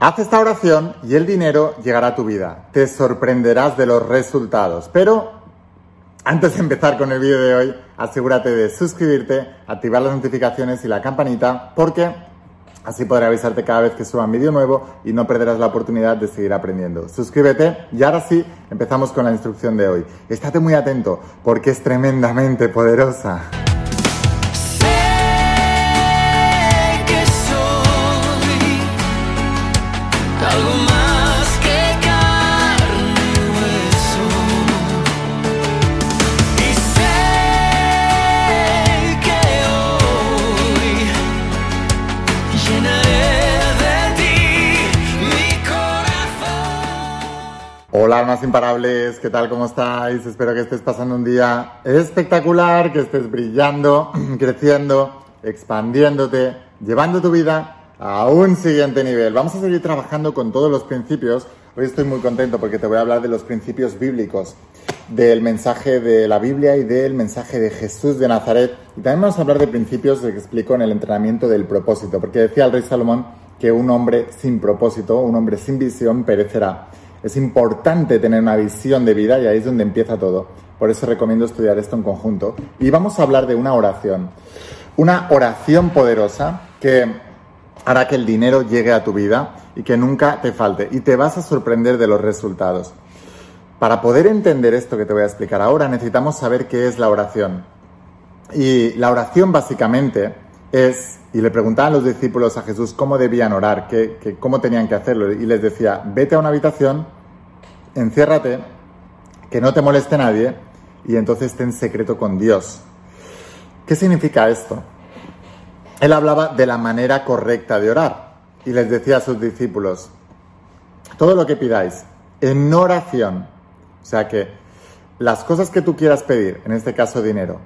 Haz esta oración y el dinero llegará a tu vida. Te sorprenderás de los resultados. Pero antes de empezar con el vídeo de hoy, asegúrate de suscribirte, activar las notificaciones y la campanita porque así podré avisarte cada vez que suba un vídeo nuevo y no perderás la oportunidad de seguir aprendiendo. Suscríbete y ahora sí, empezamos con la instrucción de hoy. Estate muy atento porque es tremendamente poderosa. Hola, almas imparables, ¿qué tal? ¿Cómo estáis? Espero que estés pasando un día espectacular, que estés brillando, creciendo, expandiéndote, llevando tu vida a un siguiente nivel. Vamos a seguir trabajando con todos los principios. Hoy estoy muy contento porque te voy a hablar de los principios bíblicos, del mensaje de la Biblia y del mensaje de Jesús de Nazaret. Y también vamos a hablar de principios que explico en el entrenamiento del propósito, porque decía el rey Salomón que un hombre sin propósito, un hombre sin visión, perecerá. Es importante tener una visión de vida y ahí es donde empieza todo. Por eso recomiendo estudiar esto en conjunto. Y vamos a hablar de una oración. Una oración poderosa que hará que el dinero llegue a tu vida y que nunca te falte. Y te vas a sorprender de los resultados. Para poder entender esto que te voy a explicar ahora, necesitamos saber qué es la oración. Y la oración básicamente es, y le preguntaban los discípulos a Jesús cómo debían orar, qué, cómo tenían que hacerlo, y les decía, vete a una habitación, enciérrate, que no te moleste nadie, y entonces ten secreto con Dios. ¿Qué significa esto? Él hablaba de la manera correcta de orar, y les decía a sus discípulos, todo lo que pidáis, en oración, o sea que las cosas que tú quieras pedir, en este caso dinero,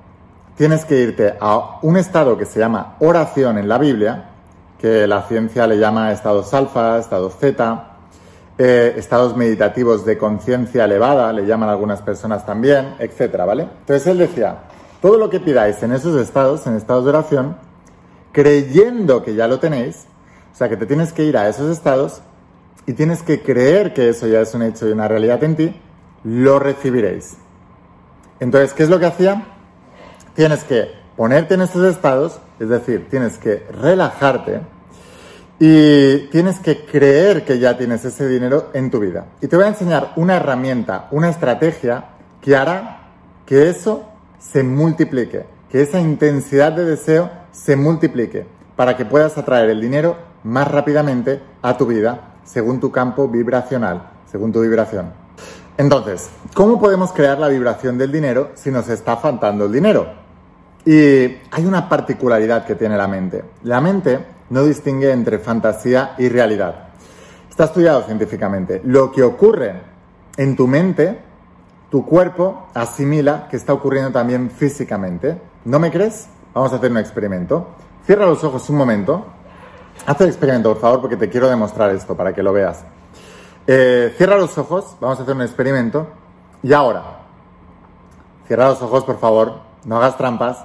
tienes que irte a un estado que se llama oración en la Biblia, que la ciencia le llama estados alfa, estados zeta, eh, estados meditativos de conciencia elevada, le llaman algunas personas también, etcétera, ¿vale? Entonces él decía, todo lo que pidáis en esos estados, en estados de oración, creyendo que ya lo tenéis, o sea que te tienes que ir a esos estados y tienes que creer que eso ya es un hecho y una realidad en ti, lo recibiréis. Entonces, ¿qué es lo que hacía? tienes que ponerte en estos estados, es decir, tienes que relajarte y tienes que creer que ya tienes ese dinero en tu vida. Y te voy a enseñar una herramienta, una estrategia que hará que eso se multiplique, que esa intensidad de deseo se multiplique para que puedas atraer el dinero más rápidamente a tu vida según tu campo vibracional, según tu vibración. Entonces, ¿cómo podemos crear la vibración del dinero si nos está faltando el dinero? Y hay una particularidad que tiene la mente. La mente no distingue entre fantasía y realidad. Está estudiado científicamente. Lo que ocurre en tu mente, tu cuerpo asimila que está ocurriendo también físicamente. ¿No me crees? Vamos a hacer un experimento. Cierra los ojos un momento. Haz el experimento, por favor, porque te quiero demostrar esto para que lo veas. Eh, cierra los ojos, vamos a hacer un experimento. Y ahora, cierra los ojos, por favor, no hagas trampas.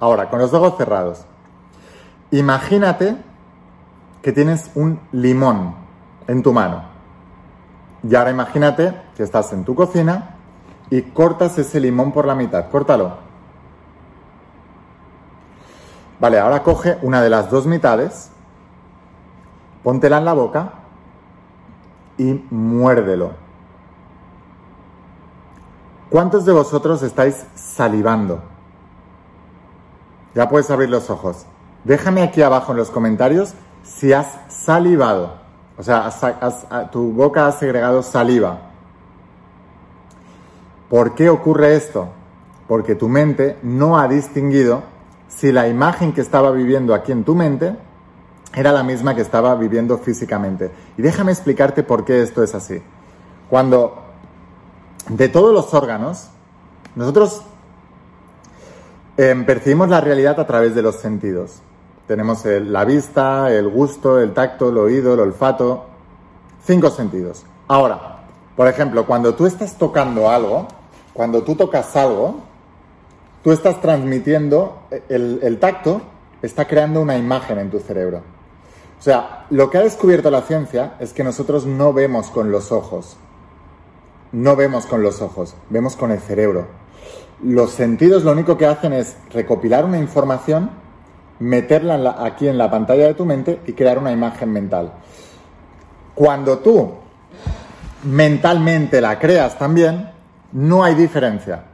Ahora, con los ojos cerrados, imagínate que tienes un limón en tu mano. Y ahora imagínate que estás en tu cocina y cortas ese limón por la mitad. Córtalo. Vale, ahora coge una de las dos mitades, póntela en la boca y muérdelo. ¿Cuántos de vosotros estáis salivando? Ya puedes abrir los ojos. Déjame aquí abajo en los comentarios si has salivado. O sea, tu boca ha segregado saliva. ¿Por qué ocurre esto? Porque tu mente no ha distinguido si la imagen que estaba viviendo aquí en tu mente era la misma que estaba viviendo físicamente. Y déjame explicarte por qué esto es así. Cuando de todos los órganos, nosotros Em, percibimos la realidad a través de los sentidos. Tenemos la vista, el gusto, el tacto, el oído, el olfato. Cinco sentidos. Ahora, por ejemplo, cuando tú estás tocando algo, cuando tú tocas algo, tú estás transmitiendo, el, el tacto está creando una imagen en tu cerebro. O sea, lo que ha descubierto la ciencia es que nosotros no vemos con los ojos. No vemos con los ojos, vemos con el cerebro. Los sentidos lo único que hacen es recopilar una información, meterla aquí en la pantalla de tu mente y crear una imagen mental. Cuando tú mentalmente la creas también, no hay diferencia.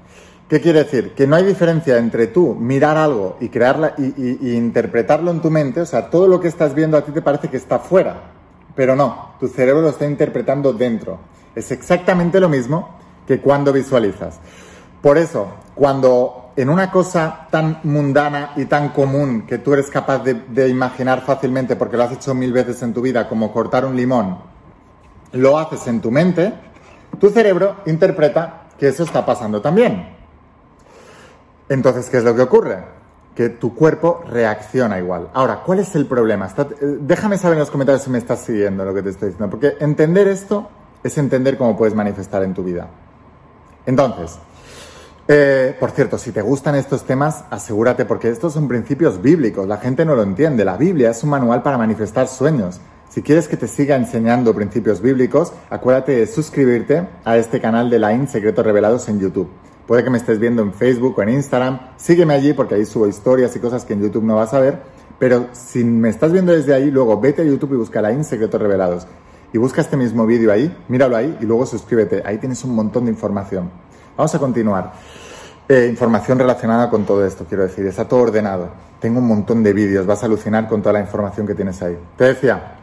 ¿Qué quiere decir? Que no hay diferencia entre tú mirar algo y crearla y, interpretarlo en tu mente, o sea, todo lo que estás viendo a ti te parece que está fuera, pero no, tu cerebro lo está interpretando dentro. Es exactamente lo mismo que cuando visualizas. Por eso, cuando en una cosa tan mundana y tan común que tú eres capaz de, de imaginar fácilmente porque lo has hecho mil veces en tu vida, como cortar un limón, lo haces en tu mente, tu cerebro interpreta que eso está pasando también. Entonces, ¿qué es lo que ocurre? Que tu cuerpo reacciona igual. Ahora, ¿cuál es el problema? Eh, déjame saber en los comentarios si me estás siguiendo lo que te estoy diciendo, porque entender esto es entender cómo puedes manifestar en tu vida. Entonces, eh, por cierto, si te gustan estos temas, asegúrate, porque estos son principios bíblicos, la gente no lo entiende. La Biblia es un manual para manifestar sueños. Si quieres que te siga enseñando principios bíblicos, acuérdate de suscribirte a este canal de Line Secretos Revelados en YouTube. Puede que me estés viendo en Facebook o en Instagram. Sígueme allí porque ahí subo historias y cosas que en YouTube no vas a ver. Pero si me estás viendo desde ahí, luego vete a YouTube y busca la Secretos Revelados. Y busca este mismo vídeo ahí, míralo ahí y luego suscríbete. Ahí tienes un montón de información. Vamos a continuar. Eh, información relacionada con todo esto, quiero decir. Está todo ordenado. Tengo un montón de vídeos. Vas a alucinar con toda la información que tienes ahí. Te decía,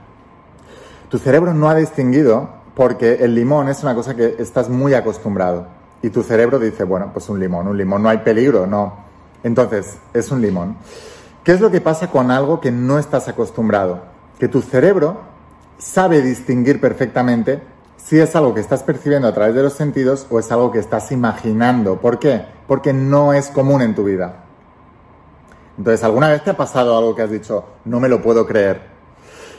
tu cerebro no ha distinguido porque el limón es una cosa que estás muy acostumbrado y tu cerebro dice, bueno, pues un limón, un limón, no hay peligro, no. Entonces, es un limón. ¿Qué es lo que pasa con algo que no estás acostumbrado? Que tu cerebro sabe distinguir perfectamente si es algo que estás percibiendo a través de los sentidos o es algo que estás imaginando. ¿Por qué? Porque no es común en tu vida. Entonces, ¿alguna vez te ha pasado algo que has dicho, no me lo puedo creer?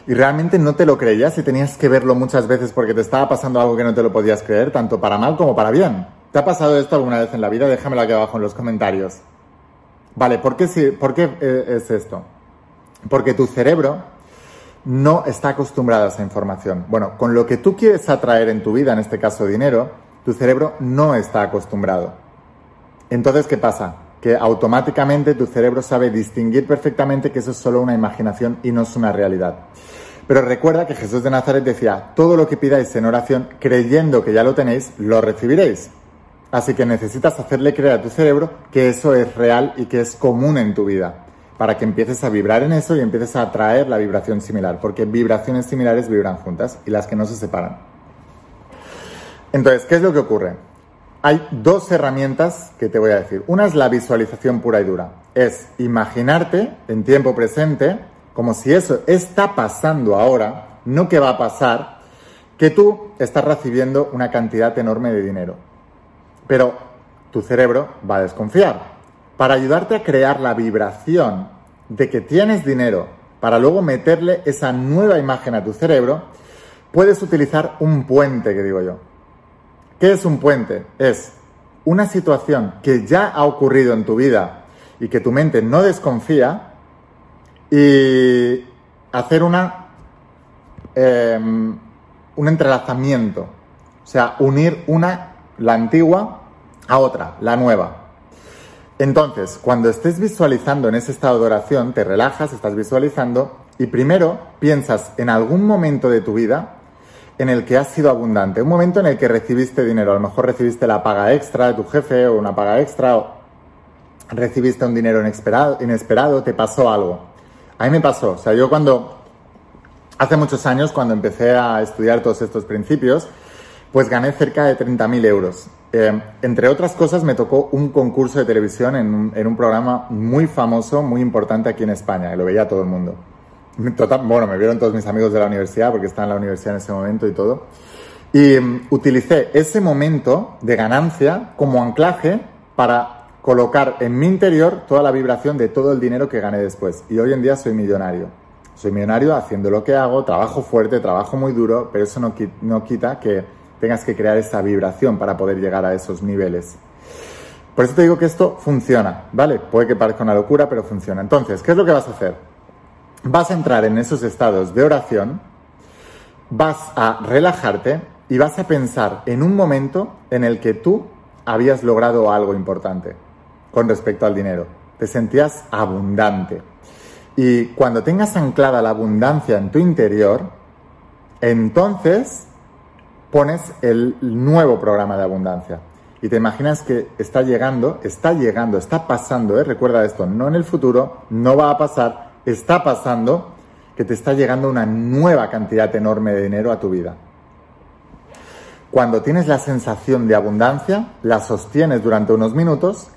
Y realmente no te lo creías y tenías que verlo muchas veces porque te estaba pasando algo que no te lo podías creer, tanto para mal como para bien. ¿Te ha pasado esto alguna vez en la vida? Déjamelo aquí abajo en los comentarios. Vale, ¿por qué, ¿por qué eh, es esto? Porque tu cerebro no está acostumbrado a esa información. Bueno, con lo que tú quieres atraer en tu vida, en este caso dinero, tu cerebro no está acostumbrado. Entonces, ¿qué pasa? Que automáticamente tu cerebro sabe distinguir perfectamente que eso es solo una imaginación y no es una realidad. Pero recuerda que Jesús de Nazaret decía, todo lo que pidáis en oración, creyendo que ya lo tenéis, lo recibiréis. Así que necesitas hacerle creer a tu cerebro que eso es real y que es común en tu vida, para que empieces a vibrar en eso y empieces a atraer la vibración similar, porque vibraciones similares vibran juntas y las que no se separan. Entonces, ¿qué es lo que ocurre? Hay dos herramientas que te voy a decir. Una es la visualización pura y dura. Es imaginarte en tiempo presente como si eso está pasando ahora, no que va a pasar, que tú estás recibiendo una cantidad enorme de dinero. Pero tu cerebro va a desconfiar. Para ayudarte a crear la vibración de que tienes dinero, para luego meterle esa nueva imagen a tu cerebro, puedes utilizar un puente, que digo yo. ¿Qué es un puente? Es una situación que ya ha ocurrido en tu vida y que tu mente no desconfía y hacer una, em, un entrelazamiento, o sea, unir una la antigua a otra, la nueva. Entonces, cuando estés visualizando en ese estado de oración, te relajas, estás visualizando y primero piensas en algún momento de tu vida en el que has sido abundante, un momento en el que recibiste dinero, a lo mejor recibiste la paga extra de tu jefe o una paga extra, o recibiste un dinero inesperado, inesperado, te pasó algo. A mí me pasó, o sea, yo cuando, hace muchos años, cuando empecé a estudiar todos estos principios, pues gané cerca de 30.000 euros. Eh, entre otras cosas, me tocó un concurso de televisión en un, programa muy famoso, muy importante aquí en España, que lo veía todo el mundo. bueno, me vieron todos mis amigos de la universidad, porque estaba en la universidad en ese momento y todo. Y mm, utilicé ese momento de ganancia como anclaje para colocar en mi interior toda la vibración de todo el dinero que gané después. Y hoy en día soy millonario. Soy millonario haciendo lo que hago, trabajo fuerte, trabajo muy duro, pero eso no quita que tengas que crear esa vibración para poder llegar a esos niveles. Por eso te digo que esto funciona, ¿vale? Puede que parezca una locura, pero funciona. Entonces, ¿qué es lo que vas a hacer? vas a entrar en esos estados de oración, vas a relajarte y vas a pensar en un momento en el que tú habías logrado algo importante con respecto al dinero. Te sentías abundante. Y cuando tengas anclada la abundancia en tu interior, entonces pones el nuevo programa de abundancia. Y te imaginas que está llegando, está llegando, está pasando, ¿eh? recuerda esto, no en el futuro, no va a pasar, está pasando que te está llegando una nueva cantidad enorme de dinero a tu vida. Cuando tienes la sensación de abundancia, la sostienes durante unos minutos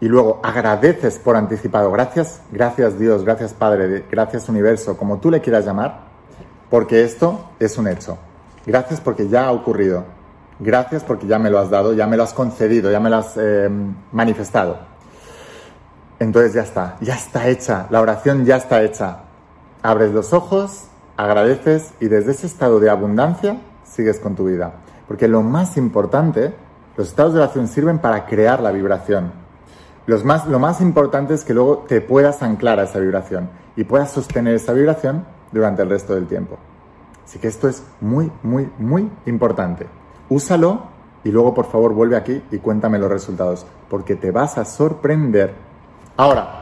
y luego agradeces por anticipado. Gracias, gracias Dios, gracias Padre, gracias Universo, como tú le quieras llamar, porque esto es un hecho. Gracias porque ya ha ocurrido. Gracias porque ya me lo has dado, ya me lo has concedido, ya me lo has eh, manifestado. Entonces ya está, ya está hecha, la oración ya está hecha. Abres los ojos, agradeces y desde ese estado de abundancia sigues con tu vida. Porque lo más importante, los estados de oración sirven para crear la vibración. lo más importante es que luego te puedas anclar a esa vibración y puedas sostener esa vibración durante el resto del tiempo. Así que esto es muy, muy, muy importante. Úsalo y luego por favor vuelve aquí y cuéntame los resultados, porque te vas a sorprender. Ahora,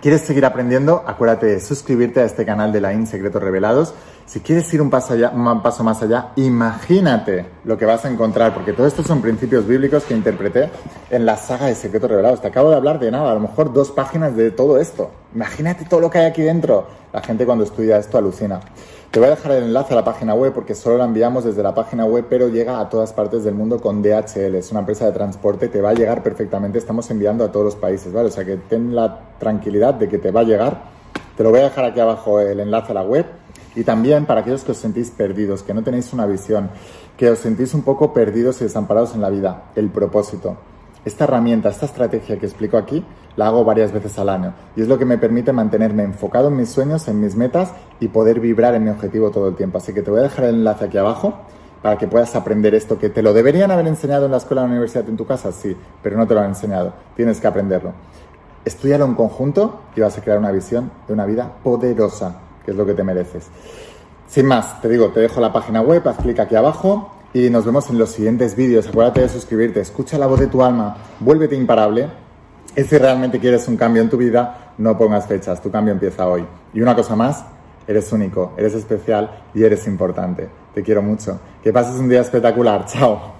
¿Quieres seguir aprendiendo? Acuérdate de suscribirte a este canal de la IN Secretos Revelados. Si quieres ir un paso, un paso más allá, imagínate lo que vas a encontrar, porque todos estos son principios bíblicos que interpreté en la saga de Secretos Revelados. Te acabo de hablar de nada, a lo mejor dos páginas de todo esto. Imagínate todo lo que hay aquí dentro. La gente cuando estudia esto alucina. Te voy a dejar el enlace a la página web porque solo la enviamos desde la página web, pero llega a todas partes del mundo con DHL. Es una empresa de transporte, te va a llegar perfectamente. Estamos enviando a todos los países, ¿vale? O sea que ten la tranquilidad de que te va a llegar. Te lo voy a dejar aquí abajo el enlace a la web. Y también para aquellos que os sentís perdidos, que no tenéis una visión, que os sentís un poco perdidos y desamparados en la vida, el propósito. Esta herramienta, esta estrategia que explico aquí, la hago varias veces al año y es lo que me permite mantenerme enfocado en mis sueños, en mis metas y poder vibrar en mi objetivo todo el tiempo. Así que te voy a dejar el enlace aquí abajo para que puedas aprender esto que te lo deberían haber enseñado en la escuela o la universidad en tu casa, sí, pero no te lo han enseñado. Tienes que aprenderlo. Estudialo en conjunto y vas a crear una visión de una vida poderosa, que es lo que te mereces. Sin más, te digo, te dejo la página web, haz clic aquí abajo y nos vemos en los siguientes vídeos. Acuérdate de suscribirte, escucha la voz de tu alma, vuélvete imparable. Y si realmente quieres un cambio en tu vida, no pongas fechas, tu cambio empieza hoy. Y una cosa más, eres único, eres especial y eres importante. Te quiero mucho. Que pases un día espectacular. Chao.